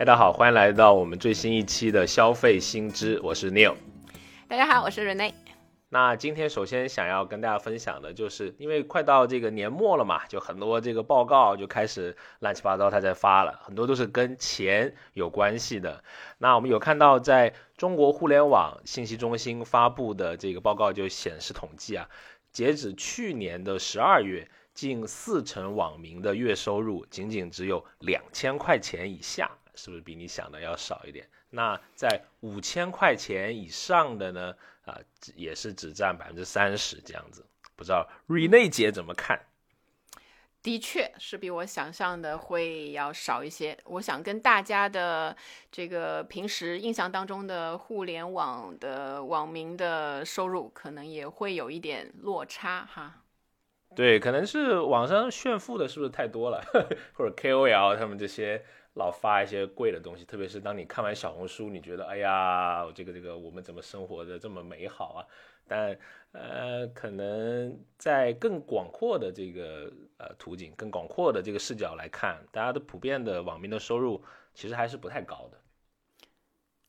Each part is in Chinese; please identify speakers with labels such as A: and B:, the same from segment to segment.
A: 大家好，欢迎来到我们最新一期的消费新知，我是 Neil。
B: 大家好，我是 Rene。
A: 那今天首先想要跟大家分享的就是，因为快到这个年末了嘛，就很多这个报告就开始乱七八糟，他在发了很多都是跟钱有关系的。那我们有看到在中国互联网信息中心发布的这个报告就显示统计啊，截止去年的十二月，近四成网民的月收入仅仅只有两千块钱以下，是不是比你想的要少一点？那在五千块钱以上的呢？啊，也是只占百分之三十这样子，不知道瑞内姐怎么看？
B: 的确是比我想象的会要少一些。我想跟大家的这个平时印象当中的互联网的网民的收入，可能也会有一点落差哈。
A: 对，可能是网上炫富的是不是太多了，或者 KOL 他们这些。老发一些贵的东西，特别是当你看完小红书，你觉得哎呀，这个这个我们怎么生活的这么美好啊？但呃，可能在更广阔的这个呃途径、更广阔的这个视角来看，大家的普遍的网民的收入其实还是不太高的。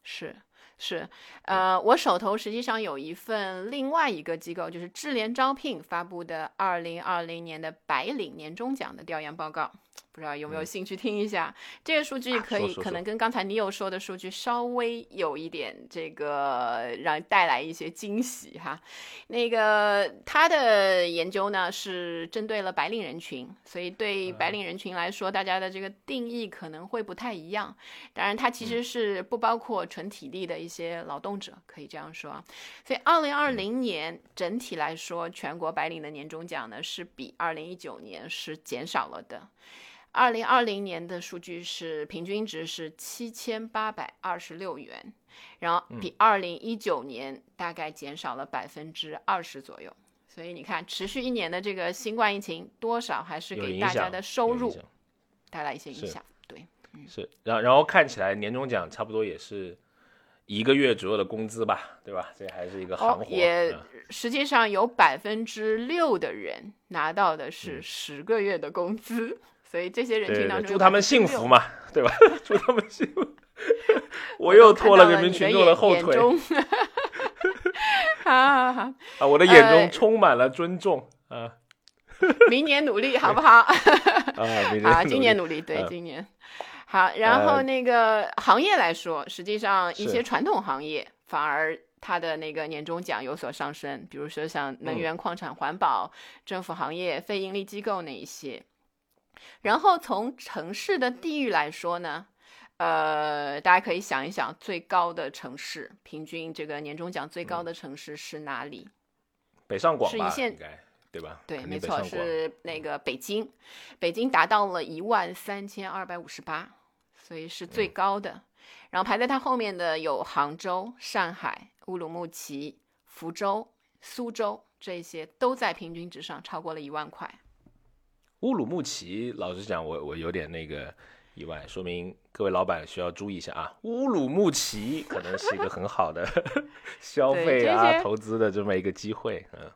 B: 是。是，呃，我手头实际上有一份另外一个机构，就是智联招聘发布的二零二零年的白领年终奖的调研报告，不知道有没有兴趣听一下？这个数据可以可能跟刚才你有说的数据稍微有一点这个让带来一些惊喜哈。那个他的研究呢是针对了白领人群，所以对白领人群来说，大家的这个定义可能会不太一样。当然，它其实是不包括纯体力的一。些劳动者可以这样说，所以二零二零年整体来说，全国白领的年终奖呢是比二零一九年是减少了的。二零二零年的数据是平均值是七千八百二十六元，然后比二零一九年大概减少了百分之二十左右。所以你看，持续一年的这个新冠疫情，多少还是给大家的收入带来一些影响。对，
A: 是，然然后看起来年终奖差不多也是。一个月左右的工资吧，对吧？这还是一个行活。
B: 也实际上有百分之六的人拿到的是十个月的工资，所以这些人群当中，
A: 祝他们幸福嘛，对吧？祝他们幸福。我又拖了人民群众的后腿。
B: 好好好
A: 啊！我的眼中充满了尊重啊！
B: 明年努力好不好？
A: 啊，
B: 好，今年努力，对，今年。好，然后那个行业来说，实际上一些传统行业反而它的那个年终奖有所上升，比如说像能源、矿产、环保、政府行业、非盈利机构那一些。然后从城市的地域来说呢，呃，大家可以想一想，最高的城市平均这个年终奖最高的城市是哪里？
A: 北上广
B: 是一线，
A: 对吧？
B: 对，没错，是那个北京，北京达到了一万三千二百五十八。所以是最高的，然后排在它后面的有杭州、上海、乌鲁木齐、福州、苏州，这些都在平均值上超过了一万块。
A: 乌鲁木齐，老实讲，我我有点那个意外，说明各位老板需要注意一下啊。乌鲁木齐可能是一个很好的 消费啊、投资的这么一个机会，嗯。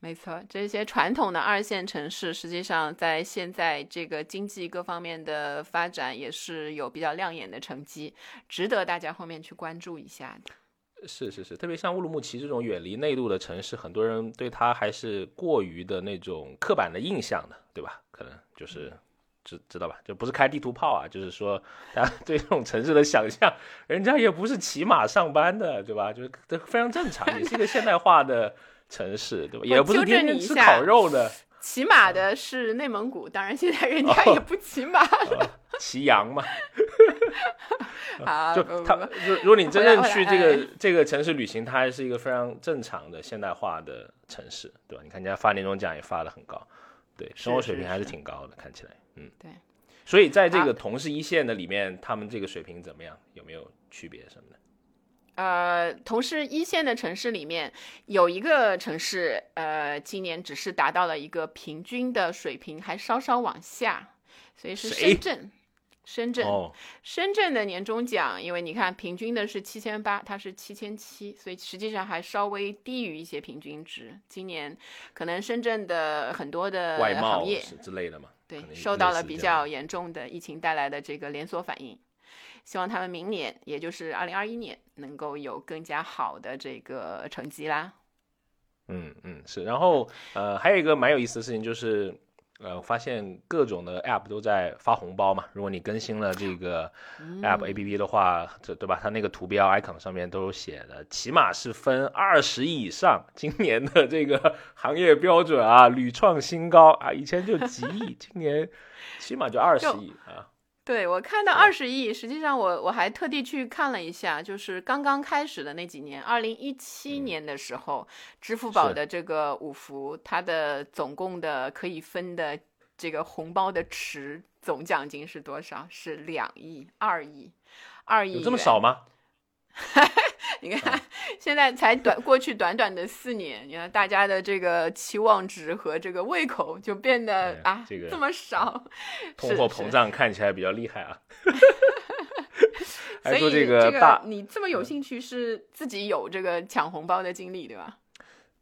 B: 没错，这些传统的二线城市，实际上在现在这个经济各方面的发展也是有比较亮眼的成绩，值得大家后面去关注一下
A: 的。是是是，特别像乌鲁木齐这种远离内陆的城市，很多人对它还是过于的那种刻板的印象的，对吧？可能就是知知道吧？就不是开地图炮啊，就是说大家对这种城市的想象，人家也不是骑马上班的，对吧？就是这非常正常，也是一个现代化的。城市对吧？也不是天天吃烤肉的。
B: 骑马的是内蒙古，当然现在人家也不骑马了，
A: 骑羊嘛。
B: 好，
A: 就他，如如果你真正去这个这个城市旅行，它还是一个非常正常的现代化的城市，对吧？你看人家发年终奖也发的很高，对，生活水平还是挺高的，看起来，嗯，
B: 对。
A: 所以在这个同是一线的里面，他们这个水平怎么样？有没有区别什么的？
B: 呃，同是一线的城市里面，有一个城市，呃，今年只是达到了一个平均的水平，还稍稍往下，所以是深圳。深圳，深圳的年终奖，因为你看平均的是七千八，它是七千七，所以实际上还稍微低于一些平均值。今年可能深圳的很多的行业
A: 之类的嘛，
B: 对，受到了比较严重的疫情带来的这个连锁反应。希望他们明年，也就是二零二一年，能够有更加好的这个成绩啦。
A: 嗯嗯是，然后呃还有一个蛮有意思的事情就是。呃，发现各种的 App 都在发红包嘛。如果你更新了这个 App APP 的话，这对吧？它那个图标 icon 上面都有写的，起码是分二十亿以上。今年的这个行业标准啊，屡创新高啊！以前就几亿，今年起码就二十亿啊。
B: 对我看到二十亿，实际上我我还特地去看了一下，就是刚刚开始的那几年，二零一七年的时候，支付宝的这个五福，它的总共的可以分的这个红包的池总奖金是多少？是两亿、二亿、二亿。
A: 有这么少吗？
B: 你看，现在才短过去短短的四年，你看大家的这个期望值和这个胃口就变得啊，
A: 这个
B: 这么少，
A: 通货膨胀看起来比较厉害啊。
B: 所以
A: 这个大，
B: 你这么有兴趣是自己有这个抢红包的经历对吧？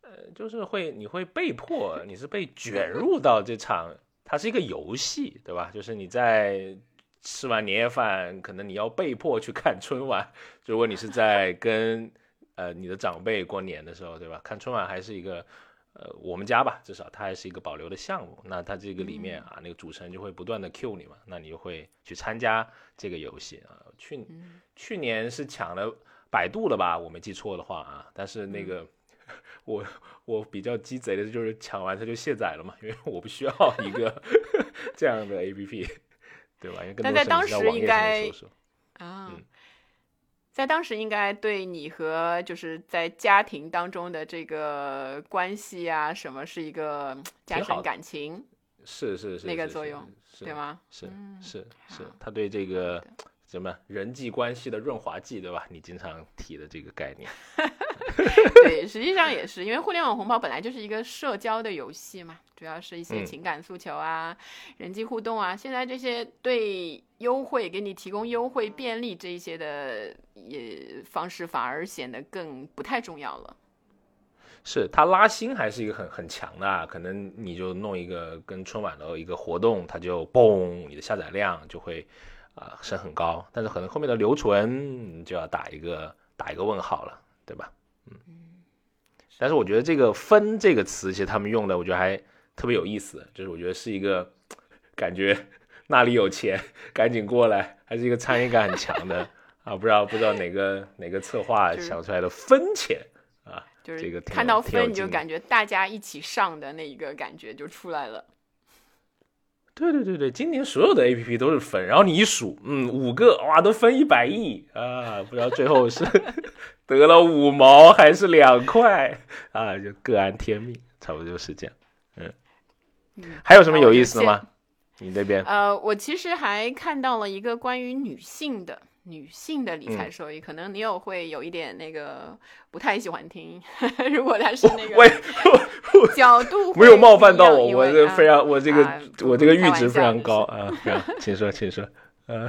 A: 呃，就是会，你会被迫，你是被卷入到这场，它是一个游戏对吧？就是你在。吃完年夜饭，可能你要被迫去看春晚。如果你是在跟呃你的长辈过年的时候，对吧？看春晚还是一个呃我们家吧，至少它还是一个保留的项目。那它这个里面啊，那个主持人就会不断的 Q 你嘛，那你就会去参加这个游戏啊。去去年是抢了百度了吧？我没记错的话啊。但是那个我我比较鸡贼的就是抢完它就卸载了嘛，因为我不需要一个 这样的 APP。对吧？
B: 但在当时应该
A: 啊，
B: 在当时应该对你和就是在家庭当中的这个关系啊，什么是一个加深感情？
A: 是是是，
B: 那个作用对吗？
A: 是是是，他对这个什么人际关系的润滑剂，对吧？你经常提的这个概念。
B: 对，实际上也是，因为互联网红包本来就是一个社交的游戏嘛，主要是一些情感诉求啊、人际互动啊。现在这些对优惠给你提供优惠便利这一些的也方式，反而显得更不太重要了。
A: 是它拉新还是一个很很强的，可能你就弄一个跟春晚的一个活动，它就嘣，你的下载量就会啊升很高，但是可能后面的留存就要打一个打一个问号了，对吧？嗯，但是我觉得这个“分”这个词，其实他们用的，我觉得还特别有意思。就是我觉得是一个感觉那里有钱，赶紧过来，还是一个参与感很强的啊！不知道不知道哪个哪个策划想出来的“分钱”啊，
B: 就是
A: 这个
B: 看到分你就感觉大家一起上的那一个感觉就出来了。
A: 对对对对，今年所有的 A P P 都是分，然后你一数，嗯，五个哇，都分一百亿啊！不知道最后是 得了五毛还是两块啊？就各安天命，差不多就是这样。嗯，还有什么有意思的吗？你那边？
B: 呃，我其实还看到了一个关于女性的。女性的理财收益，可能你有会有一点那个不太喜欢听。如果他是那个角度，
A: 没有冒犯到我，我这非常，我这个我这个阈值非常高啊。请说，请说。呃，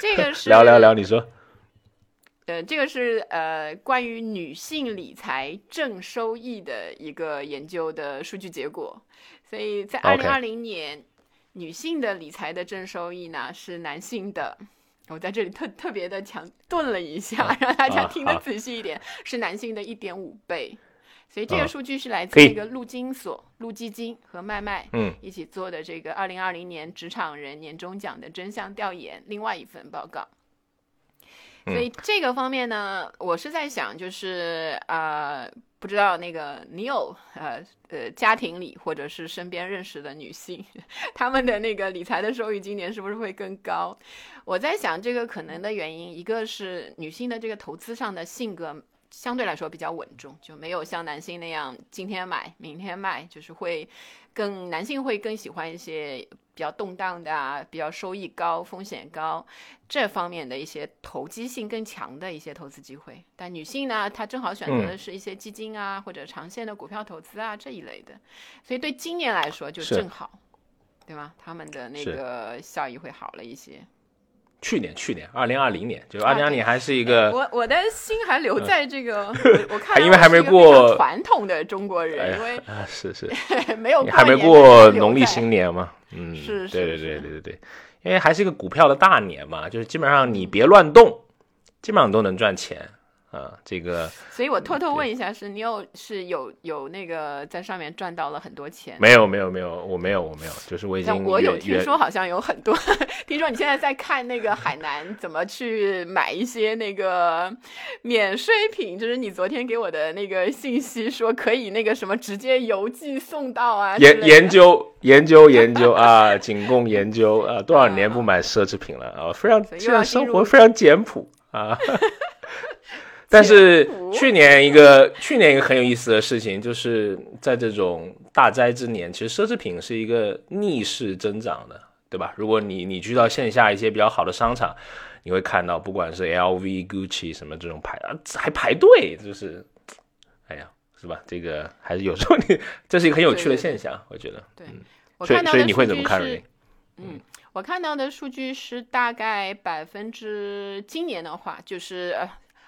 B: 这个是
A: 聊聊聊，你说。
B: 呃，这个是呃关于女性理财正收益的一个研究的数据结果。所以在二零二零年，女性的理财的正收益呢是男性的。我在这里特特别的强顿了一下，让大家听得仔细一点，是男性的一点五倍，所以这个数据是来自一个陆金所、陆基金和麦麦嗯一起做的这个二零二零年职场人年终奖的真相调研另外一份报告。所以这个方面呢，我是在想，就是啊。不知道那个你有呃呃家庭里或者是身边认识的女性，她们的那个理财的收益今年是不是会更高？我在想这个可能的原因，一个是女性的这个投资上的性格相对来说比较稳重，就没有像男性那样今天买明天卖，就是会更男性会更喜欢一些。比较动荡的啊，比较收益高、风险高这方面的一些投机性更强的一些投资机会，但女性呢，她正好选择的是一些基金啊，或者长线的股票投资啊这一类的，所以对今年来说就正好，对吗？他们的那个效益会好了一些。
A: 去年，去年，二零二零年，就二零二零年还是一个，
B: 我我的心还留在这个，我看
A: 因为还没过
B: 传统的中国人，因为
A: 啊是是。
B: 没有
A: 还没过农历新年嘛。嗯，
B: 是，
A: 对对对对对对，因为还是一个股票的大年嘛，就是基本上你别乱动，基本上都能赚钱。啊，这个，
B: 所以我偷偷问一下，是你有是有有那个在上面赚到了很多钱？
A: 没有没有没有，我没有我没有，就是我已经
B: 我有听说好像有很多，听说你现在在看那个海南怎么去买一些那个免税品，就是你昨天给我的那个信息说可以那个什么直接邮寄送到啊？
A: 研研究研究研究啊，仅供研究啊，多少年不买奢侈品了啊？非常现在生活非常简朴啊。但是去年一个去年一个很有意思的事情，就是在这种大灾之年，其实奢侈品是一个逆势增长的，对吧？如果你你去到线下一些比较好的商场，你会看到，不管是 LV、Gucci 什么这种牌啊，还排队，就是，哎呀，是吧？这个还是有时候你 这是一个很有趣的现象，我觉得。
B: 对，
A: 所以所以你会怎么看？
B: 嗯，我看到的数据是大概百分之，今年的话就是。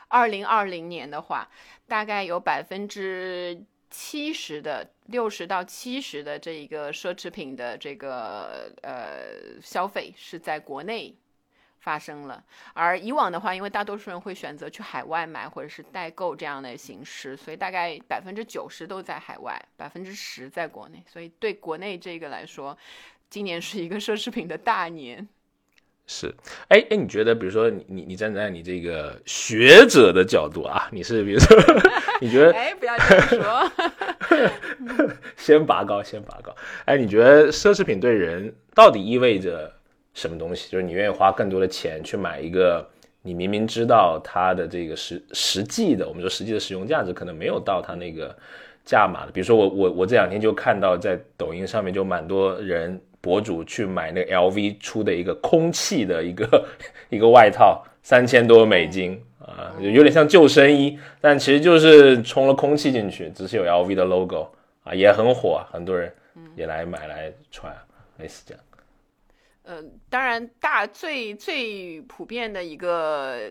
B: 二零二零年的话，大概有百分之七十的六十到七十的这一个奢侈品的这个呃消费是在国内发生了，而以往的话，因为大多数人会选择去海外买或者是代购这样的形式，所以大概百分之九十都在海外，百分之十在国内，所以对国内这个来说，今年是一个奢侈品的大年。
A: 是，哎哎，你觉得，比如说你你你站在你这个学者的角度啊，你是比如说，你觉得，
B: 哎，不要这么说，
A: 先拔高，先拔高。哎，你觉得奢侈品对人到底意味着什么东西？就是你愿意花更多的钱去买一个，你明明知道它的这个实实际的，我们说实际的使用价值可能没有到它那个价码的。比如说我我我这两天就看到在抖音上面就蛮多人。博主去买那个 LV 出的一个空气的一个 一个外套，三千多美金啊，有点像救生衣，但其实就是充了空气进去，只是有 LV 的 logo 啊，也很火，很多人也来买来穿，类似这样。
B: 嗯，当然大最最普遍的一个。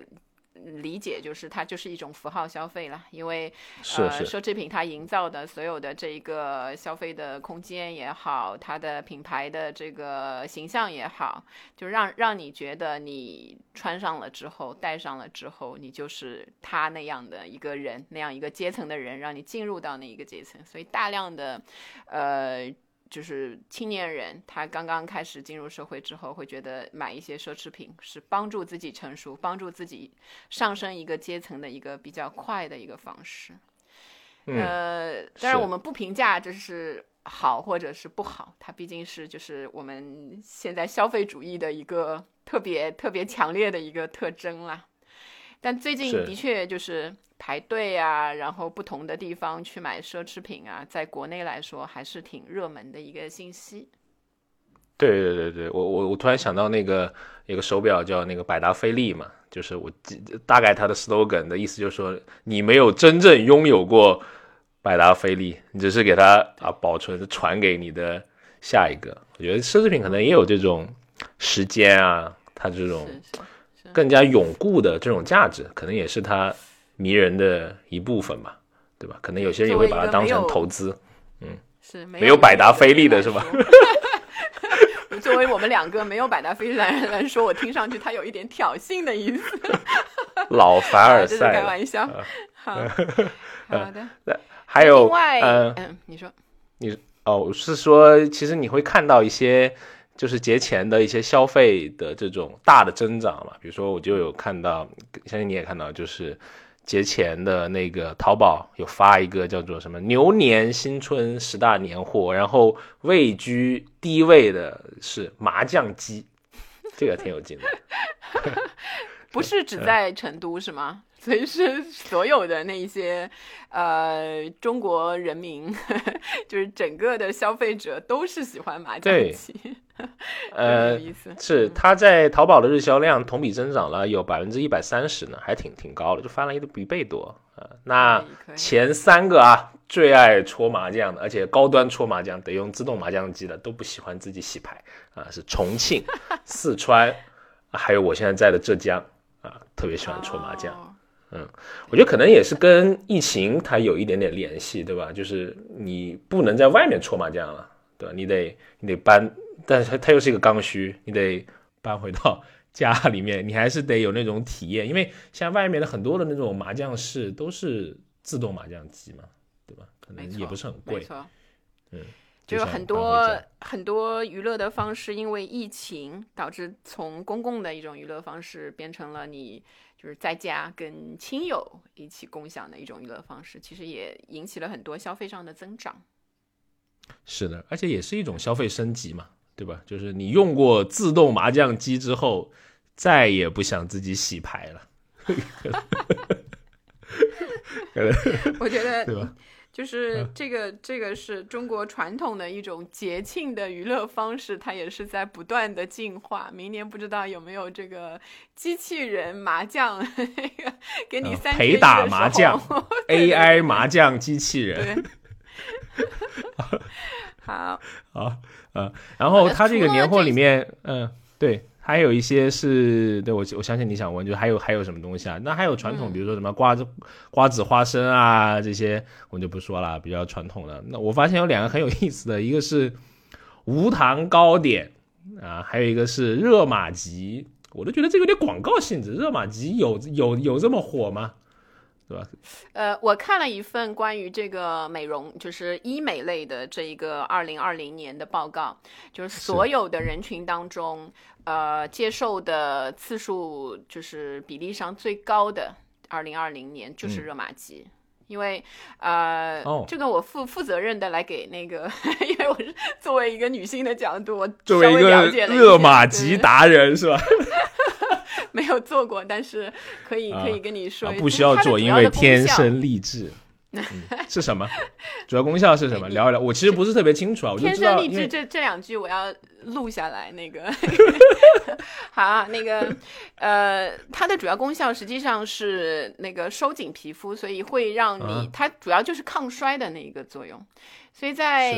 B: 理解就是它就是一种符号消费了，因为呃奢侈品它营造的所有的这一个消费的空间也好，它的品牌的这个形象也好，就让让你觉得你穿上了之后，戴上了之后，你就是他那样的一个人，那样一个阶层的人，让你进入到那一个阶层，所以大量的呃。就是青年人，他刚刚开始进入社会之后，会觉得买一些奢侈品是帮助自己成熟、帮助自己上升一个阶层的一个比较快的一个方式。呃，当然我们不评价这是好或者是不好，它毕竟是就是我们现在消费主义的一个特别特别强烈的一个特征啦。但最近的确就是。排队啊，然后不同的地方去买奢侈品啊，在国内来说还是挺热门的一个信息。
A: 对对对对，我我我突然想到那个有个手表叫那个百达翡丽嘛，就是我大概它的 slogan 的意思就是说，你没有真正拥有过百达翡丽，你只是给它啊保存传给你的下一个。我觉得奢侈品可能也有这种时间啊，它这种更加永固的这种价值，可能也是它。迷人的一部分吧，对吧？可能有些人也会把它当成投资，嗯，
B: 是
A: 没有百达翡丽的是吧？
B: 作为我们两个没有百达翡丽的人来说，我听上去他有一点挑衅的意思。
A: 老凡尔赛，
B: 开玩笑。好，好的。
A: 还有，
B: 另外，嗯，你说，
A: 你哦，是说，其实你会看到一些。就是节前的一些消费的这种大的增长嘛，比如说我就有看到，相信你也看到，就是节前的那个淘宝有发一个叫做什么牛年新春十大年货，然后位居第一位的是麻将机，这个挺有劲的。
B: 不是只在成都是吗？所以是所有的那一些呃中国人民，就是整个的消费者都是喜欢麻将机。
A: 呃，是它在淘宝的日销量同比增长了有百分之一百三十呢，还挺挺高的，就翻了一一倍多啊。那前三个啊，最爱搓麻将的，而且高端搓麻将得用自动麻将机的，都不喜欢自己洗牌啊，是重庆、四川，还有我现在在的浙江啊，特别喜欢搓麻将。嗯，我觉得可能也是跟疫情它有一点点联系，对吧？就是你不能在外面搓麻将了，对吧？你得你得搬。但是它它又是一个刚需，你得搬回到 家里面，你还是得有那种体验，因为像外面的很多的那种麻将室都是自动麻将机嘛，对吧？可能也不是很贵，
B: 嗯，就有很多很多娱乐的方式，因为疫情导致从公共的一种娱乐方式变成了你就是在家跟亲友一起共享的一种娱乐方式，其实也引起了很多消费上的增长。
A: 是的，而且也是一种消费升级嘛，对吧？就是你用过自动麻将机之后，再也不想自己洗牌了。
B: 我觉得，
A: 对吧？
B: 就是这个，这个是中国传统的一种节庆的娱乐方式，它也是在不断的进化。明年不知道有没有这个机器人麻将，给你三
A: 陪打麻将，AI 麻将机器人。
B: 好，
A: 好，呃，然后它这个年货里面，嗯，对，还有一些是对我，我相信你想问，就还有还有什么东西啊？那还有传统，比如说什么瓜子、瓜子、花生啊这些，我就不说了，比较传统的。那我发现有两个很有意思的，一个是无糖糕点啊，还有一个是热玛吉，我都觉得这有点广告性质。热玛吉有有有这么火吗？对吧？
B: 呃，我看了一份关于这个美容，就是医美类的这一个二零二零年的报告，就是所有的人群当中，呃，接受的次数就是比例上最高的，二零二零年就是热玛吉，因为呃，这个我负负责任的来给那个，因为我是作为一个女性的角度，我
A: 作为一个热玛吉达人是吧？
B: 没有做过，但是可以可以跟你说，
A: 不需要做，因为天生丽质。是什么？主要功效是什么？聊一聊。我其实不是特别清楚啊，我就知道。
B: 天生丽质这这两句我要录下来。那个 好，那个呃，它的主要功效实际上是那个收紧皮肤，所以会让你它主要就是抗衰的那一个作用。所以在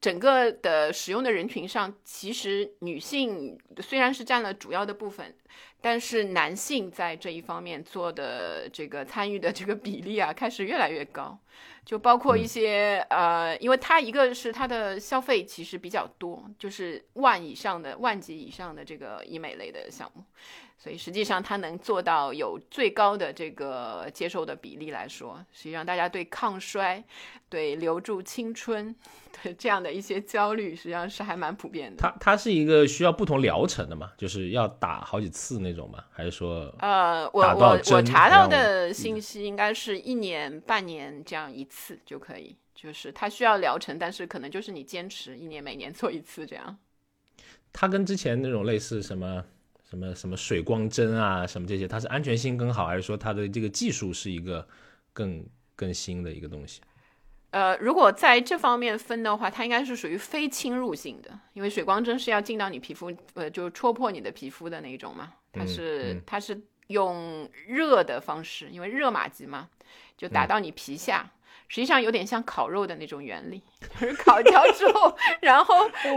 B: 整个的使用的人群上，其实女性虽然是占了主要的部分，但是男性在这一方面做的这个参与的这个比例啊，开始越来越高。就包括一些呃，因为它一个是它的消费其实比较多，就是万以上的万级以上的这个医美类的项目。所以实际上，它能做到有最高的这个接受的比例来说，实际上大家对抗衰、对留住青春、对这样的一些焦虑，实际上是还蛮普遍的。
A: 它它是一个需要不同疗程的嘛？就是要打好几次那种嘛？还是说
B: 呃，我我我查到的信息应该是一年半年这样一次就可以，就是它需要疗程，但是可能就是你坚持一年每年做一次这样。
A: 它跟之前那种类似什么？什么什么水光针啊，什么这些，它是安全性更好，还是说它的这个技术是一个更更新的一个东西？
B: 呃，如果在这方面分的话，它应该是属于非侵入性的，因为水光针是要进到你皮肤，呃，就戳破你的皮肤的那一种嘛。它是它是用热的方式，因为热玛吉嘛，就打到你皮下。实际上有点像烤肉的那种原理，就是烤焦之后，然后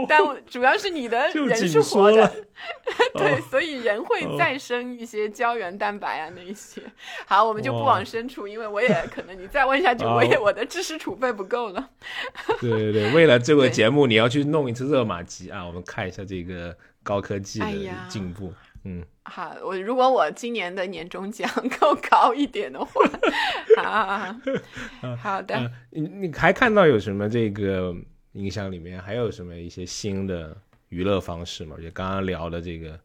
B: 但主要是你的人是活的，对，所以人会再生一些胶原蛋白啊那一些。好，我们就不往深处，因为我也可能你再问下去，我也我的知识储备不够了。
A: 对对对，为了这个节目，你要去弄一次热玛吉啊，我们看一下这个高科技的进步。嗯，
B: 好，我如果我今年的年终奖够高一点的话，啊，好的。
A: 你你还看到有什么这个音箱里面还有什么一些新的娱乐方式吗？就刚刚聊的这个，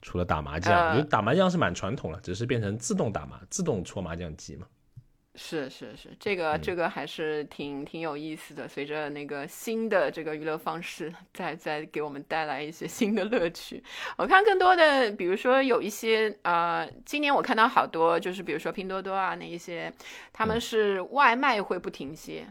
A: 除了打麻将，呃打麻将是蛮传统了，只是变成自动打麻、自动搓麻将机嘛。
B: 是是是，这个这个还是挺挺有意思的。随着那个新的这个娱乐方式，在在给我们带来一些新的乐趣。我看更多的，比如说有一些呃，今年我看到好多，就是比如说拼多多啊，那一些他们是外卖会不停歇。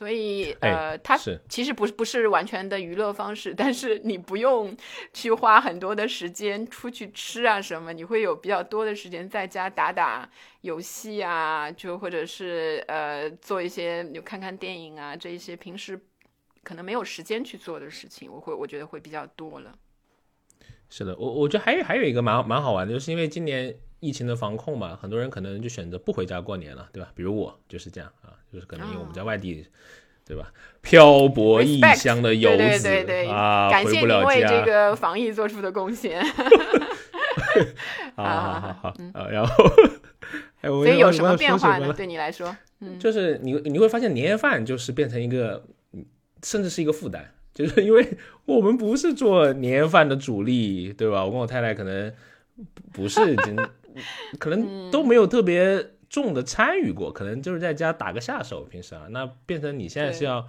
B: 所以，呃，它其实不是不是完全的娱乐方式，但是你不用去花很多的时间出去吃啊什么，你会有比较多的时间在家打打游戏啊，就或者是呃做一些就看看电影啊这一些平时可能没有时间去做的事情，我会我觉得会比较多了。
A: 是的，我我觉得还有还有一个蛮蛮好玩的，就是因为今年疫情的防控嘛，很多人可能就选择不回家过年了，对吧？比如我就是这样啊。就是可能因为我们在外地，对吧？漂泊异乡的游子
B: 对对对对，
A: 啊，
B: 感谢
A: 回不了
B: 您为这。个防疫做出的贡献。
A: 好
B: 啊
A: 好好好然后，哎，我
B: 所以有什么变化呢？对你来说，嗯，
A: 就是你你会发现年夜饭就是变成一个，嗯甚至是一个负担，就是因为我们不是做年夜饭的主力，对吧？我跟我太太可能不不是真，可能都没有特别重的参与过，可能就是在家打个下手，平时啊，那变成你现在是要。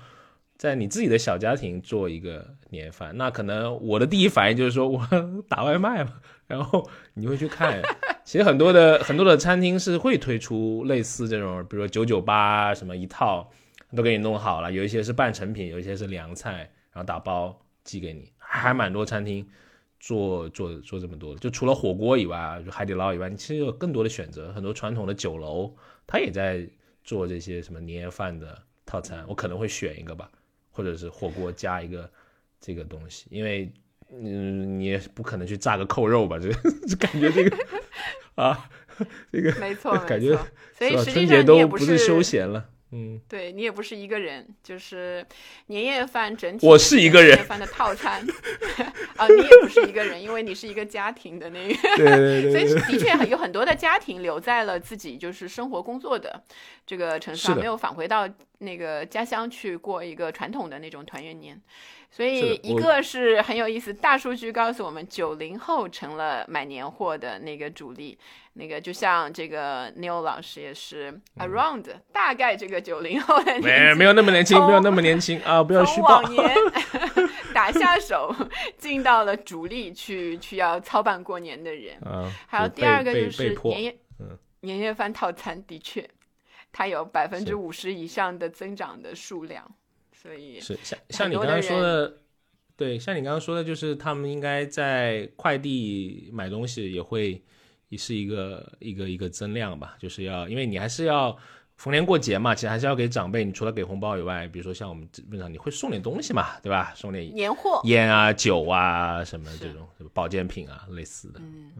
A: 在你自己的小家庭做一个年夜饭，那可能我的第一反应就是说 我打外卖嘛，然后你会去看，其实很多的很多的餐厅是会推出类似这种，比如说九九八什么一套都给你弄好了，有一些是半成品，有一些是凉菜，然后打包寄给你，还蛮多餐厅做做做这么多的。就除了火锅以外，就海底捞以外，你其实有更多的选择，很多传统的酒楼它也在做这些什么年夜饭的套餐，我可能会选一个吧，或者是火锅加一个这个东西，因为。嗯，你也不可能去炸个扣肉吧？这 个就感觉这个啊，这个
B: 没错，
A: 感觉。
B: 所以
A: 是吧春节都
B: 也不是
A: 休闲了。嗯，
B: 对你也不是一个人，就是年夜饭整体。
A: 我是一个人
B: 年夜饭的套餐 啊，你也不是一个人，因为你是一个家庭的那个。
A: 对对
B: 所以的确 有很多的家庭留在了自己就是生活工作的这个城市上，没有返回到那个家乡去过一个传统的那种团圆年。所以一个是很有意思，大数据告诉我们，九零后成了买年货的那个主力。那个就像这个 Neil 老师也是 around、大概这个九零后的年
A: 没没有那么年轻，没有那么年轻啊！不要虚
B: 从
A: 报
B: 往。年打下手，进到了主力去去要操办过年的人。
A: 啊，
B: 还有第二个就是年夜
A: 嗯
B: 年夜饭套餐，的确，它有百分
A: 是
B: 之五十以上的增长的数量，所以
A: 是像像你刚刚说的，对，像你刚刚说的，就是他们应该在快递买东西也会也是一个一个一个增量吧，就是要因为你还是要逢年过节嘛，其实还是要给长辈，你除了给红包以外，比如说像我们基本上你会送点东西嘛，对吧？送点
B: 年货。
A: 烟啊、酒啊什么这种保健品啊类似的。
B: 嗯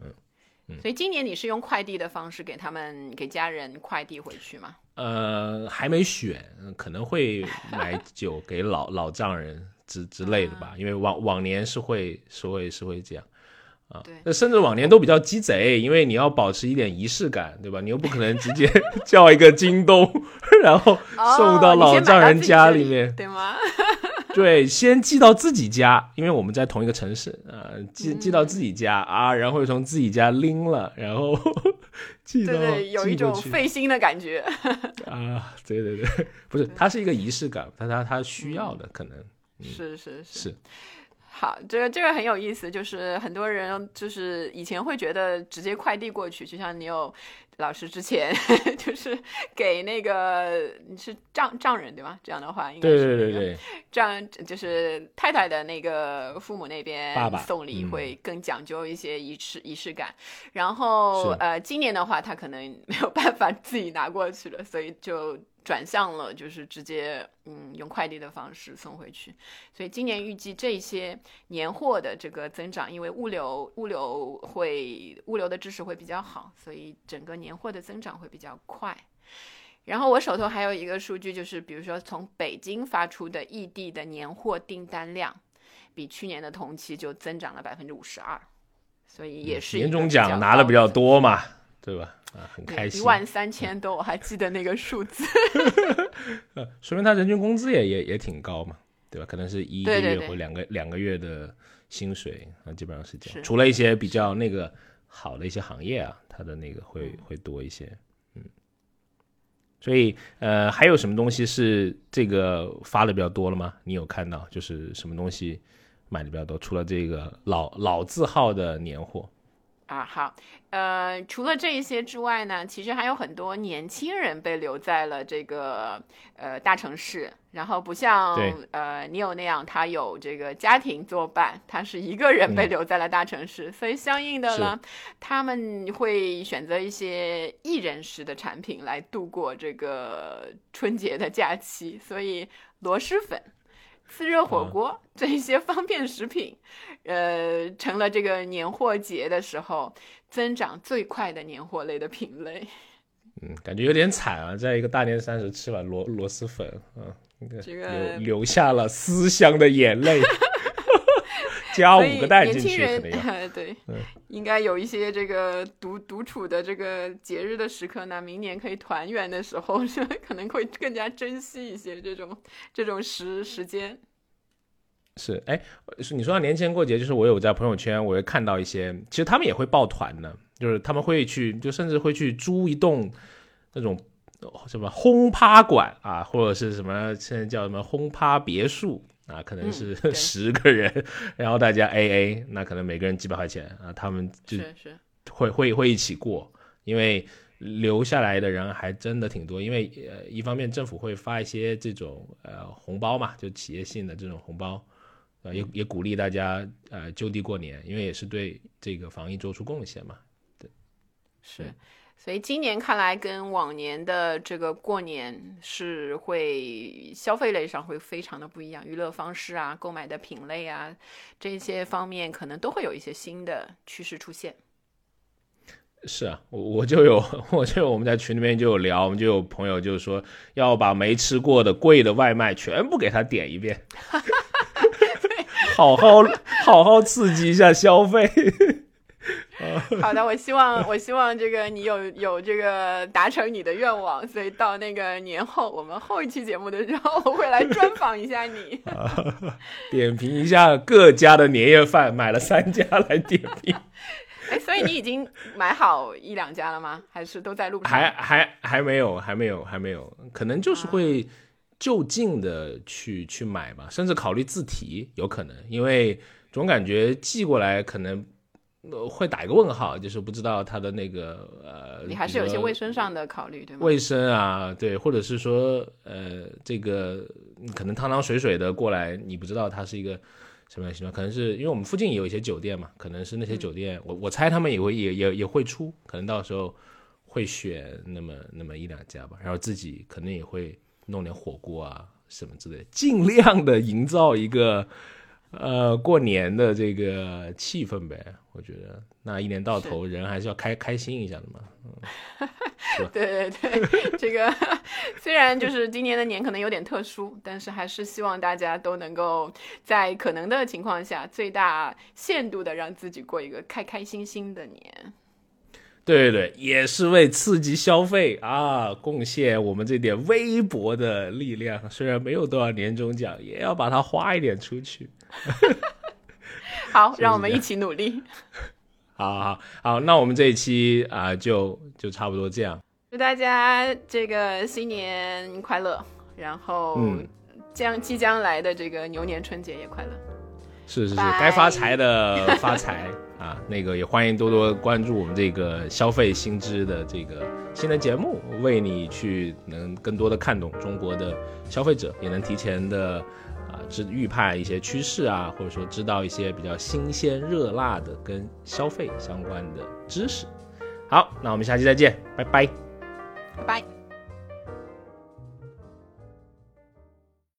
A: 嗯
B: 所以今年你是用快递的方式给他们给家人快递回去吗？
A: 呃，还没选，可能会买酒给老老丈人之之类的
B: 啊。
A: 吧，因为往往年是会是会是会这样。啊
B: 对，
A: 那甚至往年都比较鸡贼，因为你要保持一点仪式感，对吧？你又不可能直接 叫一个京东，然后送到老丈人家
B: 这里
A: 里面，
B: 对吗？
A: 对，先寄到自己家，因为我们在同一个城市啊、呃寄寄到自
B: 嗯
A: 己家啊，然后又从自己家拎了，然后 寄到
B: 对对，有一种费心的感觉。
A: 啊，对对对，不是，它是一个仪式感，但它它需要的可能
B: 是是是。
A: 是。
B: 好，这个这个很有意思，就是很多人就是以前会觉得直接快递过去，就像你有老师之前 就是给那个你是丈丈人对吗？这样的话应该是那个
A: 对对对，
B: 丈就是太太的那个父母那边送礼
A: 嗯。
B: 会更讲究一些仪式仪式感，然后呃今年的话他可能没有办法自己拿过去了，所以就转向了就是直接嗯用快递的方式送回去，所以今年预计这些年货的这个增长，因为物流物流会物流的支持会比较好，所以整个年货的增长会比较快。然后我手头还有一个数据，就是比如说从北京发出的异地的年货订单量，比去年的同期就增长了百分之五十二，所以也是
A: 年终奖拿的比较多嘛，对吧？啊，很开心，
B: 一万三千多，我还记得那个数字。
A: 呃，说明他人均工资也也也挺高嘛，对吧？可能是一个月或两个两个月的薪水啊，基本上是这样。除了一些比较那个好的一些行业啊，它的那个会
B: 嗯
A: 会多一些，嗯。所以呃，还有什么东西是这个发的比较多了吗？你有看到就是什么东西买的比较多？除了这个老老字号的年货，
B: 啊，好，呃，除了这一些之外呢，其实还有很多年轻人被留在了这个呃大城市，然后不像
A: 对
B: 呃你有那样，他有这个家庭作伴，他是一个人被
A: 嗯。
B: 留在了大城市，所以相应的呢，他们会选择一些一人食的产品来度过这个春节的假期，所以螺蛳粉。自热火
A: 嗯
B: 锅、这一些方便食品，呃，成了这个年货节的时候增长最快的年货类的品类。
A: 嗯，感觉有点惨啊，在一个大年三十吃碗螺螺蛳粉，嗯，
B: 这个
A: 流流下了思乡的眼泪。加五个蛋进去，
B: 可能要 对，应该有一些这个独独处的这个节日的时刻呢。明年可以团圆的时候，是 可能会更加珍惜一些这种这种时时间。
A: 是，哎，是你说到年前过节，就是我有在朋友圈，我会看到一些，其实他们也会抱团的，就是他们会去，就甚至会去租一栋那种什么轰趴馆啊，或者是什么现在叫什么轰趴别墅。啊，可能是 十个人，然后大家 A A，那可能每个人几百块钱啊，他们就会会会一起过，因为留下来的人还真的挺多，因为呃，一方面政府会发一些这种呃红包嘛，就企业性的这种红包，呃，也也鼓励大家呃就地过年，因为也是对这个防疫做出贡献嘛，对，
B: 是。所以今年看来跟往年的这个过年是会消费类上会非常的不一样，娱乐方式啊、购买的品类啊这些方面可能都会有一些新的趋势出现。
A: 是啊，我我就有 我就我们在群里面就有聊，我们就有朋友就是说要把没吃过的贵的外卖全部给他点一遍，好好好好刺激一下消费。
B: 好的，我希望 我希望这个你有有这个达成你的愿望，所以到那个年后，我们后一期节目的时候，我会来专访一下你，
A: 点评一下各家的年夜饭，买了三家来点评。
B: 哎，所以你已经买好一两家了吗？还是都在路上？
A: 还还还没有，还没有，还没有，可能就是会就近的去去买吧，甚至考虑自提，有可能，因为总感觉寄过来可能。呃，会打一个问号，就是不知道他的那个呃，
B: 你还是有些卫生上的考虑，对吗？
A: 卫生啊，对，或者是说呃，这个可能汤汤水水的过来，你不知道它是一个什么样情况，可能是因为我们附近也有一些酒店嘛，可能是那些酒店，我我猜他们也会也也也会出，可能到时候会选那么那么一两家吧，然后自己可能也会弄点火锅啊什么之类，尽量的营造一个。呃，过年的这个气氛呗，我觉得那一年到头人还是要开开心一下的嘛。
B: 嗯，对对对，这个 虽然就是今年的年可能有点特殊，但是还是希望大家都能够在可能的情况下，最大限度的让自己过一个开开心心的年。
A: 对对对，也是为刺激消费啊，贡献我们这点微薄的力量。虽然没有多少年终奖，也要把它花一点出去。
B: 好，让我们一起努力。
A: 好好好，那我们这一期啊，就就差不多这样。
B: 祝大家这个新年快乐，然后将即将来的这个牛年春节也快乐。
A: 是是是，该发财的发财。啊，那个也欢迎多多关注我们这个消费新知的这个新的节目，为你去能更多的看懂中国的消费者，也能提前的啊知预判一些趋势啊，或者说知道一些比较新鲜热辣的跟消费相关的知识。好，那我们下期再见，拜拜，
B: 拜拜。